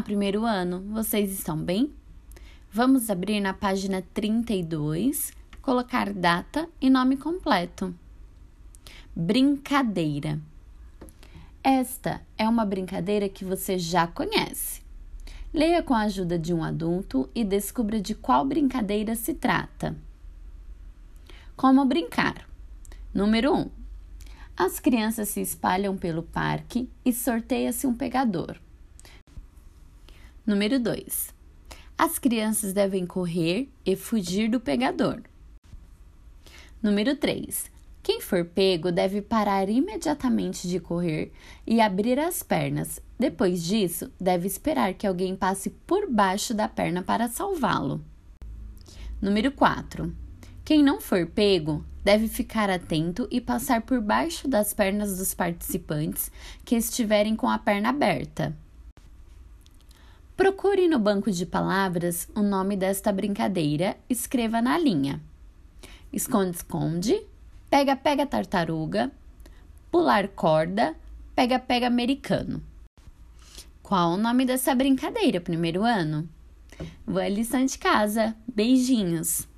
Primeiro ano, vocês estão bem? Vamos abrir na página 32, colocar data e nome completo. Brincadeira. Esta é uma brincadeira que você já conhece. Leia com a ajuda de um adulto e descubra de qual brincadeira se trata. Como brincar? Número 1. Um, as crianças se espalham pelo parque e sorteia-se um pegador. Número 2. As crianças devem correr e fugir do pegador. Número 3. Quem for pego deve parar imediatamente de correr e abrir as pernas. Depois disso, deve esperar que alguém passe por baixo da perna para salvá-lo. Número 4. Quem não for pego deve ficar atento e passar por baixo das pernas dos participantes que estiverem com a perna aberta. Procure no banco de palavras o nome desta brincadeira, escreva na linha. Esconde-esconde, pega-pega tartaruga, pular corda, pega-pega americano. Qual o nome dessa brincadeira, primeiro ano? Boa lição de casa. Beijinhos!